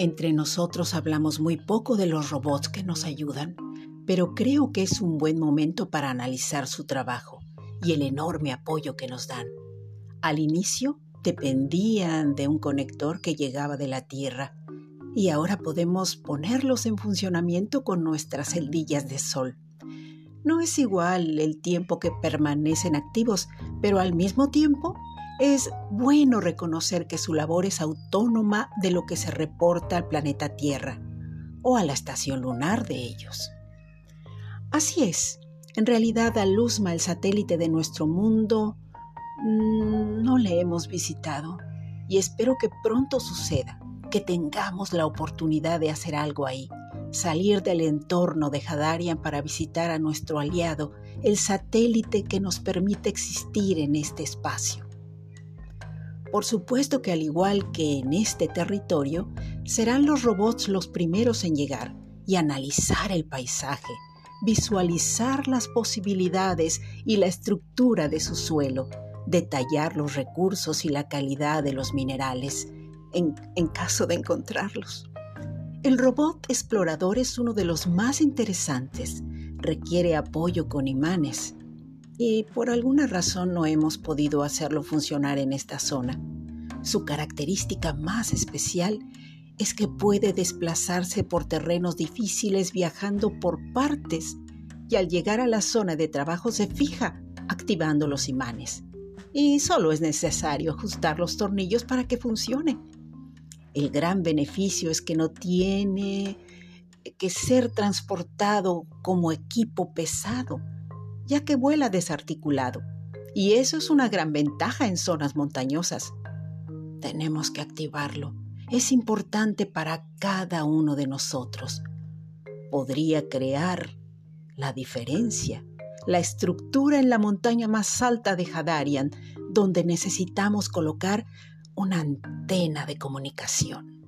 Entre nosotros hablamos muy poco de los robots que nos ayudan, pero creo que es un buen momento para analizar su trabajo y el enorme apoyo que nos dan. Al inicio dependían de un conector que llegaba de la Tierra y ahora podemos ponerlos en funcionamiento con nuestras celdillas de sol. No es igual el tiempo que permanecen activos, pero al mismo tiempo es bueno reconocer que su labor es autónoma de lo que se reporta al planeta Tierra o a la estación lunar de ellos. Así es, en realidad a Luzma, el satélite de nuestro mundo, mm, no le hemos visitado y espero que pronto suceda, que tengamos la oportunidad de hacer algo ahí salir del entorno de Hadarian para visitar a nuestro aliado, el satélite que nos permite existir en este espacio. Por supuesto que al igual que en este territorio, serán los robots los primeros en llegar y analizar el paisaje, visualizar las posibilidades y la estructura de su suelo, detallar los recursos y la calidad de los minerales, en, en caso de encontrarlos. El robot explorador es uno de los más interesantes. Requiere apoyo con imanes y por alguna razón no hemos podido hacerlo funcionar en esta zona. Su característica más especial es que puede desplazarse por terrenos difíciles viajando por partes y al llegar a la zona de trabajo se fija activando los imanes. Y solo es necesario ajustar los tornillos para que funcione. El gran beneficio es que no tiene que ser transportado como equipo pesado, ya que vuela desarticulado. Y eso es una gran ventaja en zonas montañosas. Tenemos que activarlo. Es importante para cada uno de nosotros. Podría crear la diferencia, la estructura en la montaña más alta de Hadarian, donde necesitamos colocar una antena de comunicación.